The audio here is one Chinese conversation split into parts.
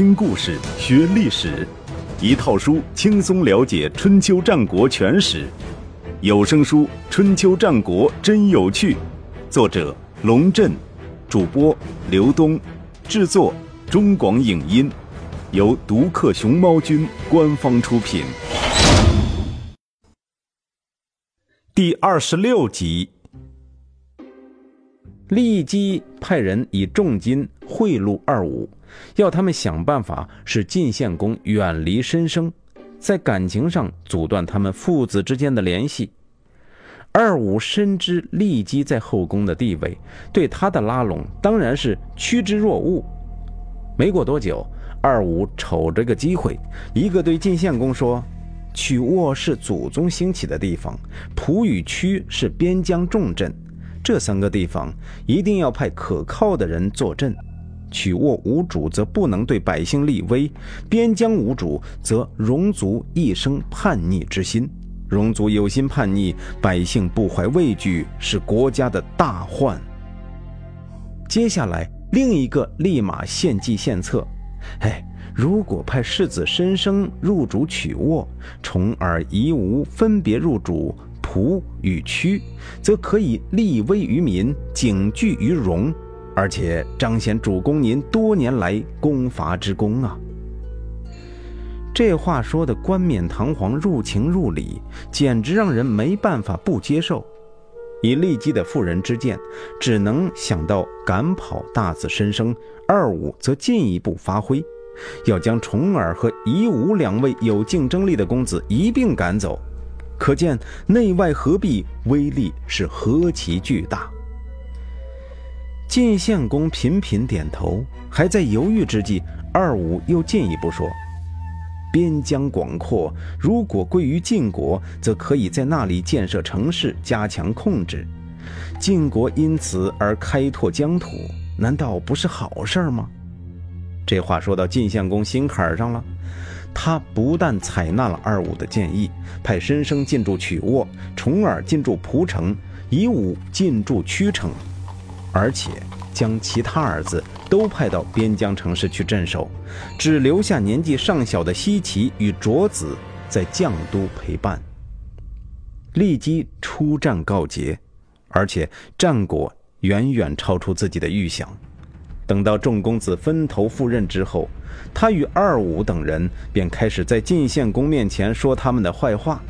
听故事学历史，一套书轻松了解春秋战国全史。有声书《春秋战国真有趣》，作者龙震，主播刘东，制作中广影音，由独克熊猫君官方出品。第二十六集。利基派人以重金贿赂二五，要他们想办法使晋献公远离申生，在感情上阻断他们父子之间的联系。二五深知利基在后宫的地位，对他的拉拢当然是趋之若鹜。没过多久，二五瞅着个机会，一个对晋献公说：“曲沃是祖宗兴起的地方，蒲与曲是边疆重镇。”这三个地方一定要派可靠的人坐镇，曲沃无主则不能对百姓立威，边疆无主则戎族一生叛逆之心，戎族有心叛逆，百姓不怀畏惧，是国家的大患。接下来另一个立马献计献策，哎，如果派世子申生入主曲沃，重耳夷吾分别入主。蒲与屈，则可以立威于民，警惧于戎，而且彰显主公您多年来攻伐之功啊！这话说的冠冕堂皇、入情入理，简直让人没办法不接受。以利基的妇人之见，只能想到赶跑大子申生，二五则进一步发挥，要将重耳和夷吾两位有竞争力的公子一并赶走。可见内外合璧，威力是何其巨大。晋献公频频点头，还在犹豫之际，二五又进一步说：“边疆广阔，如果归于晋国，则可以在那里建设城市，加强控制。晋国因此而开拓疆土，难道不是好事吗？”这话说到晋献公心坎上了。他不但采纳了二五的建议，派申生进驻曲沃，重耳进驻蒲城，夷吾进驻曲城，而且将其他儿子都派到边疆城市去镇守，只留下年纪尚小的西岐与卓子在绛都陪伴。立即出战告捷，而且战果远远超出自己的预想。等到众公子分头赴任之后，他与二五等人便开始在晋献公面前说他们的坏话。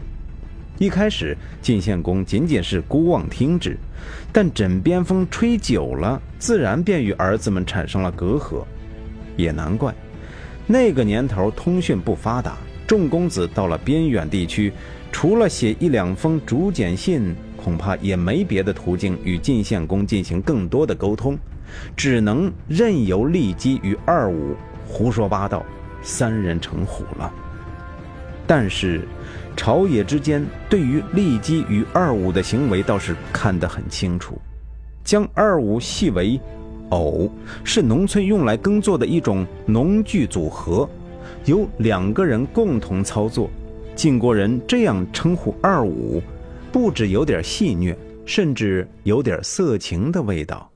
一开始，晋献公仅仅是孤妄听之，但枕边风吹久了，自然便与儿子们产生了隔阂。也难怪，那个年头通讯不发达，众公子到了边远地区，除了写一两封竹简信，恐怕也没别的途径与晋献公进行更多的沟通。只能任由利基与二五胡说八道，三人成虎了。但是，朝野之间对于利基与二五的行为倒是看得很清楚，将二五系为偶，是农村用来耕作的一种农具组合，由两个人共同操作。晋国人这样称呼二五，不止有点戏谑，甚至有点色情的味道。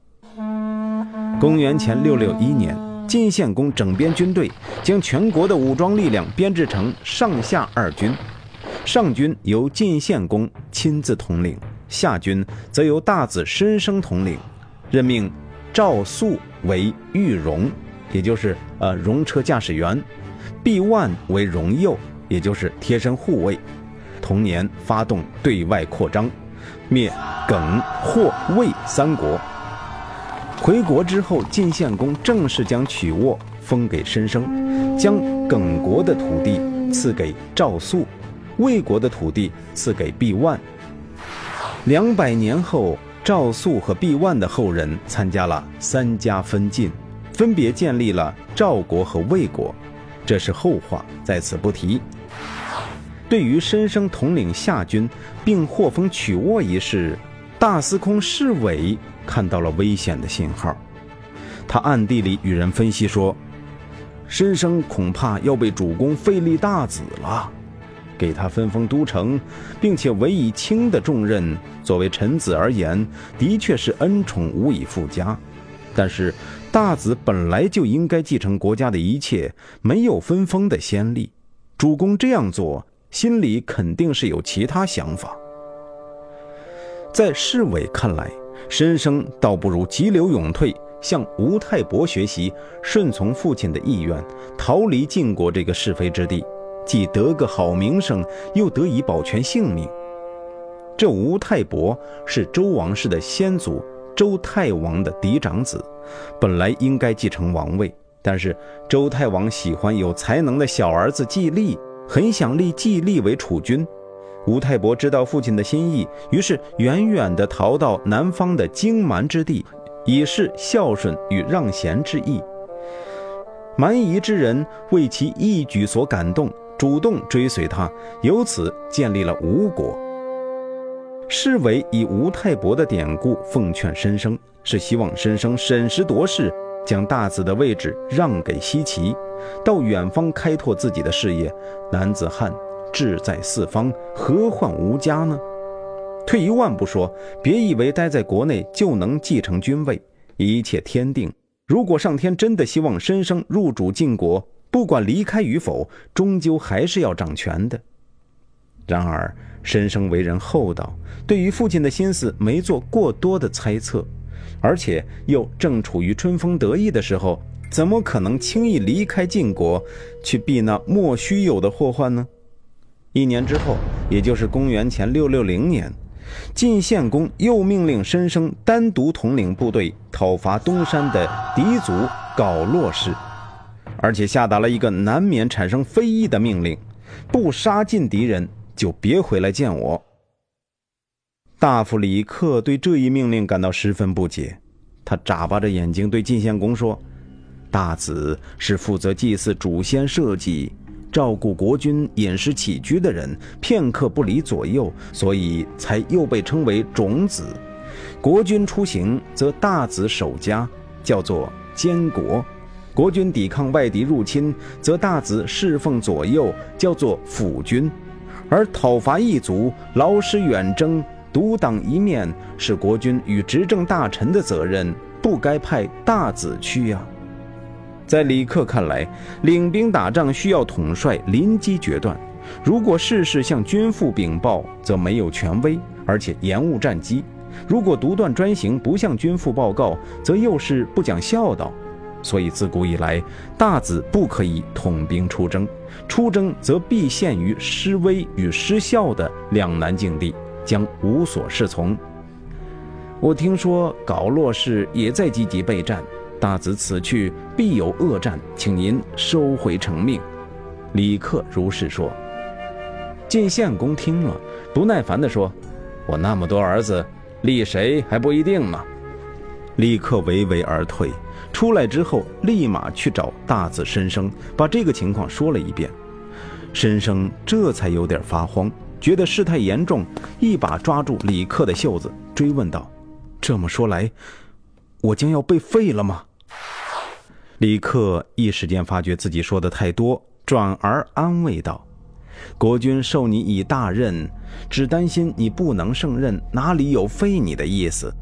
公元前六六一年，晋献公整编军队，将全国的武装力量编制成上下二军。上军由晋献公亲自统领，下军则由大子申生统领。任命赵肃为御戎，也就是呃戎车驾驶员；毕万为戎右，也就是贴身护卫。同年发动对外扩张，灭耿、霍、魏三国。回国之后，晋献公正式将曲沃封给申生，将耿国的土地赐给赵肃，魏国的土地赐给毕万。两百年后，赵肃和毕万的后人参加了三家分晋，分别建立了赵国和魏国，这是后话，在此不提。对于申生统领夏军并获封曲沃一事，大司空侍卫。看到了危险的信号，他暗地里与人分析说：“申生恐怕要被主公废立大子了，给他分封都城，并且委以轻的重任。作为臣子而言，的确是恩宠无以复加。但是大子本来就应该继承国家的一切，没有分封的先例。主公这样做，心里肯定是有其他想法。在侍卫看来，申生倒不如急流勇退，向吴太伯学习，顺从父亲的意愿，逃离晋国这个是非之地，既得个好名声，又得以保全性命。这吴太伯是周王室的先祖周太王的嫡长子，本来应该继承王位，但是周太王喜欢有才能的小儿子季历，很想立季历为储君。吴太伯知道父亲的心意，于是远远地逃到南方的荆蛮之地，以示孝顺与让贤之意。蛮夷之人为其义举所感动，主动追随他，由此建立了吴国。侍卫以吴太伯的典故奉劝申生，是希望申生审时度势，将大子的位置让给西岐，到远方开拓自己的事业。男子汉。志在四方，何患无家呢？退一万步说，别以为待在国内就能继承君位，一切天定。如果上天真的希望申生入主晋国，不管离开与否，终究还是要掌权的。然而，申生为人厚道，对于父亲的心思没做过多的猜测，而且又正处于春风得意的时候，怎么可能轻易离开晋国，去避那莫须有的祸患呢？一年之后，也就是公元前六六零年，晋献公又命令申生单独统领部队讨伐东山的狄族皋洛氏，而且下达了一个难免产生非议的命令：不杀尽敌人，就别回来见我。大夫李克对这一命令感到十分不解，他眨巴着眼睛对晋献公说：“大子是负责祭祀祖先社稷。”照顾国君饮食起居的人，片刻不离左右，所以才又被称为种子。国君出行，则大子守家，叫做监国；国君抵抗外敌入侵，则大子侍奉左右，叫做辅君。而讨伐异族、劳师远征、独当一面，是国君与执政大臣的责任，不该派大子去呀。在李克看来，领兵打仗需要统帅临机决断。如果事事向君父禀报，则没有权威，而且延误战机；如果独断专行，不向君父报告，则又是不讲孝道。所以自古以来，大子不可以统兵出征，出征则必陷于失威与失孝的两难境地，将无所适从。我听说皋洛氏也在积极备战。大子此去必有恶战，请您收回成命。李克如是说。晋献公听了，不耐烦地说：“我那么多儿子，立谁还不一定呢。”李克唯唯而退。出来之后，立马去找大子申生，把这个情况说了一遍。申生这才有点发慌，觉得事态严重，一把抓住李克的袖子，追问道：“这么说来，我将要被废了吗？”李克一时间发觉自己说的太多，转而安慰道：“国君授你以大任，只担心你不能胜任，哪里有废你的意思？”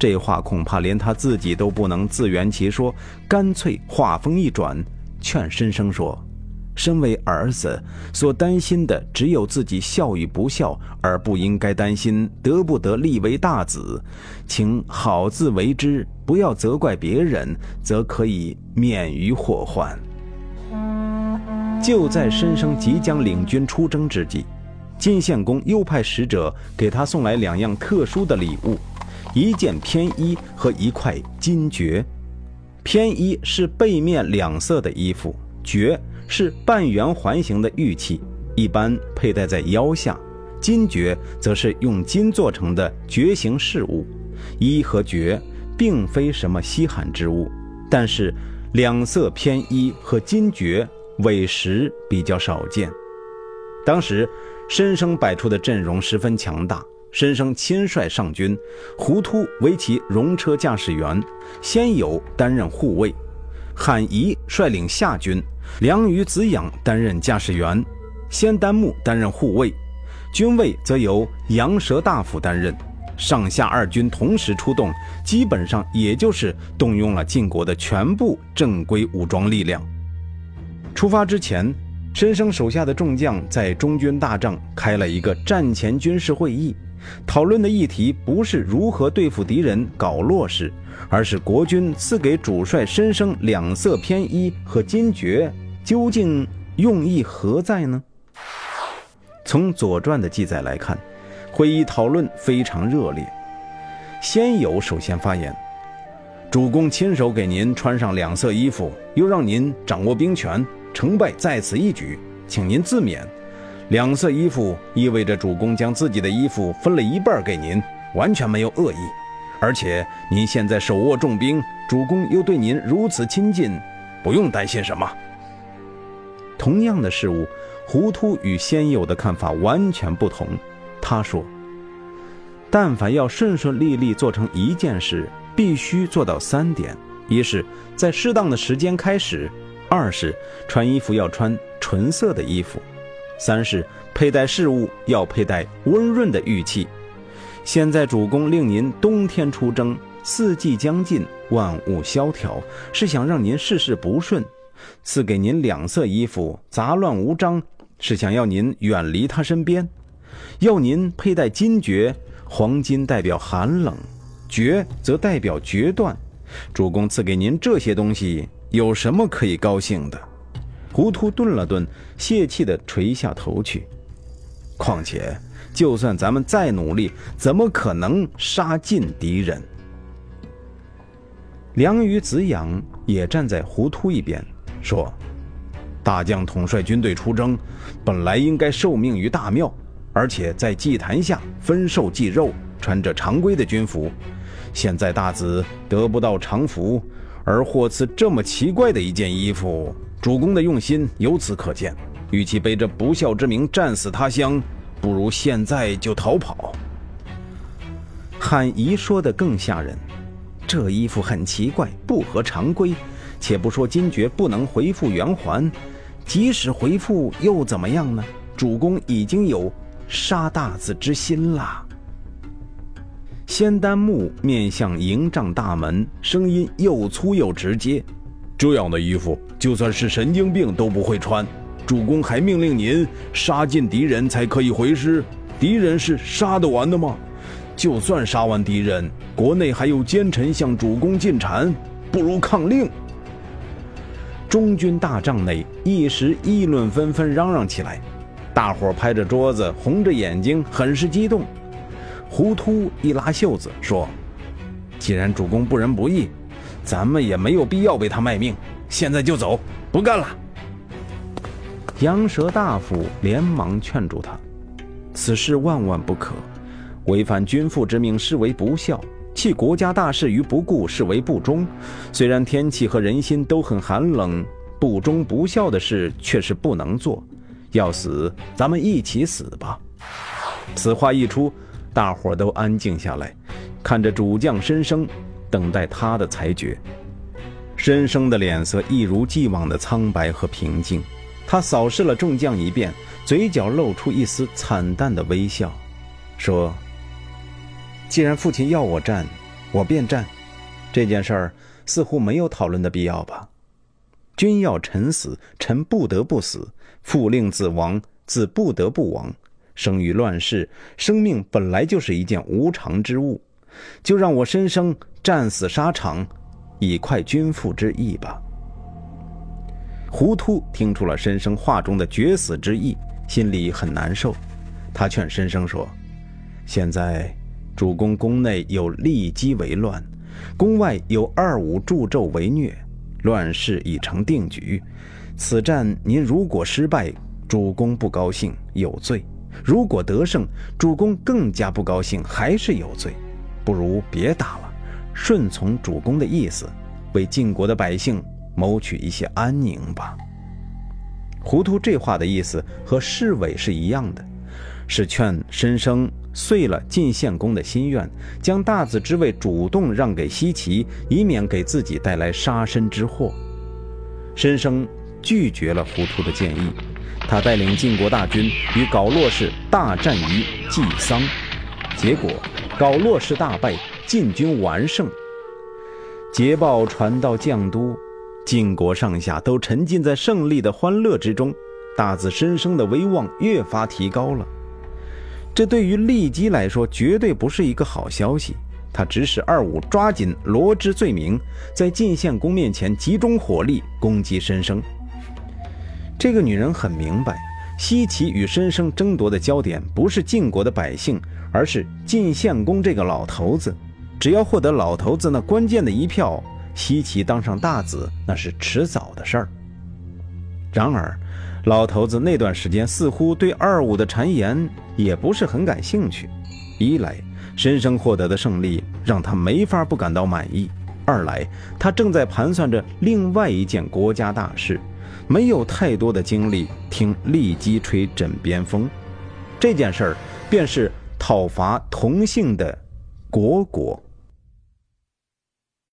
这话恐怕连他自己都不能自圆其说，干脆话锋一转，劝申生说。身为儿子，所担心的只有自己孝与不孝，而不应该担心得不得立为大子。请好自为之，不要责怪别人，则可以免于祸患。就在申生即将领军出征之际，晋献公又派使者给他送来两样特殊的礼物：一件偏衣和一块金珏。偏衣是背面两色的衣服，珏。是半圆环形的玉器，一般佩戴在腰下；金珏则是用金做成的珏形饰物。衣和珏并非什么稀罕之物，但是两色偏衣和金爵委实比较少见。当时申生摆出的阵容十分强大，申生亲率上军，胡突为其戎车驾驶员，先友担任护卫，罕仪率领下军。梁于子养担任驾驶员，先丹木担任护卫，军位则由羊舌大夫担任。上下二军同时出动，基本上也就是动用了晋国的全部正规武装力量。出发之前，申生手下的众将在中军大帐开了一个战前军事会议，讨论的议题不是如何对付敌人搞落势，而是国军赐给主帅申生两色偏衣和金爵，究竟用意何在呢？从《左传》的记载来看。会议讨论非常热烈，先有首先发言：“主公亲手给您穿上两色衣服，又让您掌握兵权，成败在此一举，请您自勉。两色衣服意味着主公将自己的衣服分了一半给您，完全没有恶意。而且您现在手握重兵，主公又对您如此亲近，不用担心什么。”同样的事物，糊涂与先有的看法完全不同。他说：“但凡要顺顺利利做成一件事，必须做到三点：一是，在适当的时间开始；二是，穿衣服要穿纯色的衣服；三是，佩戴饰物要佩戴温润的玉器。现在主公令您冬天出征，四季将近，万物萧条，是想让您事事不顺；赐给您两色衣服，杂乱无章，是想要您远离他身边。”要您佩戴金爵，黄金代表寒冷，爵则代表决断。主公赐给您这些东西，有什么可以高兴的？糊涂顿了顿，泄气地垂下头去。况且，就算咱们再努力，怎么可能杀尽敌人？梁于子养也站在糊涂一边，说：“大将统帅军队出征，本来应该受命于大庙。”而且在祭坛下分受祭肉，穿着常规的军服。现在大子得不到常服，而获赐这么奇怪的一件衣服，主公的用心由此可见。与其背着不孝之名战死他乡，不如现在就逃跑。汉仪说的更吓人，这衣服很奇怪，不合常规。且不说金爵不能回复圆环，即使回复又怎么样呢？主公已经有。杀大子之心啦！仙丹木面向营帐大门，声音又粗又直接：“这样的衣服，就算是神经病都不会穿。主公还命令您杀尽敌人才可以回师，敌人是杀得完的吗？就算杀完敌人，国内还有奸臣向主公进谗，不如抗令。”中军大帐内一时议论纷纷，嚷嚷起来。大伙拍着桌子，红着眼睛，很是激动。胡秃一拉袖子说：“既然主公不仁不义，咱们也没有必要为他卖命。现在就走，不干了。”杨蛇大夫连忙劝住他：“此事万万不可，违反君父之命视为不孝，弃国家大事于不顾视为不忠。虽然天气和人心都很寒冷，不忠不孝的事却是不能做。”要死，咱们一起死吧！此话一出，大伙都安静下来，看着主将申生，等待他的裁决。申生的脸色一如既往的苍白和平静，他扫视了众将一遍，嘴角露出一丝惨淡的微笑，说：“既然父亲要我战，我便战。这件事儿似乎没有讨论的必要吧？君要臣死，臣不得不死。”父令子亡，子不得不亡。生于乱世，生命本来就是一件无常之物，就让我申生战死沙场，以快君父之意吧。胡秃听出了申生话中的绝死之意，心里很难受。他劝申生说：“现在主公宫内有利机为乱，宫外有二五助纣为虐，乱世已成定局。”此战您如果失败，主公不高兴，有罪；如果得胜，主公更加不高兴，还是有罪。不如别打了，顺从主公的意思，为晋国的百姓谋取一些安宁吧。糊涂这话的意思和侍卫是一样的，是劝申生遂了晋献公的心愿，将大子之位主动让给西岐，以免给自己带来杀身之祸。申生。拒绝了糊涂的建议，他带领晋国大军与皋洛氏大战于祭桑，结果搞骆氏大败，晋军完胜。捷报传到绛都，晋国上下都沉浸在胜利的欢乐之中，大子申生的威望越发提高了。这对于骊姬来说绝对不是一个好消息。他指使二五抓紧罗织罪名，在晋献公面前集中火力攻击申生。这个女人很明白，西岐与申生争夺的焦点不是晋国的百姓，而是晋献公这个老头子。只要获得老头子那关键的一票，西岐当上大子那是迟早的事儿。然而，老头子那段时间似乎对二五的谗言也不是很感兴趣。一来，申生获得的胜利让他没法不感到满意；二来，他正在盘算着另外一件国家大事，没有太多的精力听骊姬吹枕边风。这件事儿便是讨伐同姓的虢国。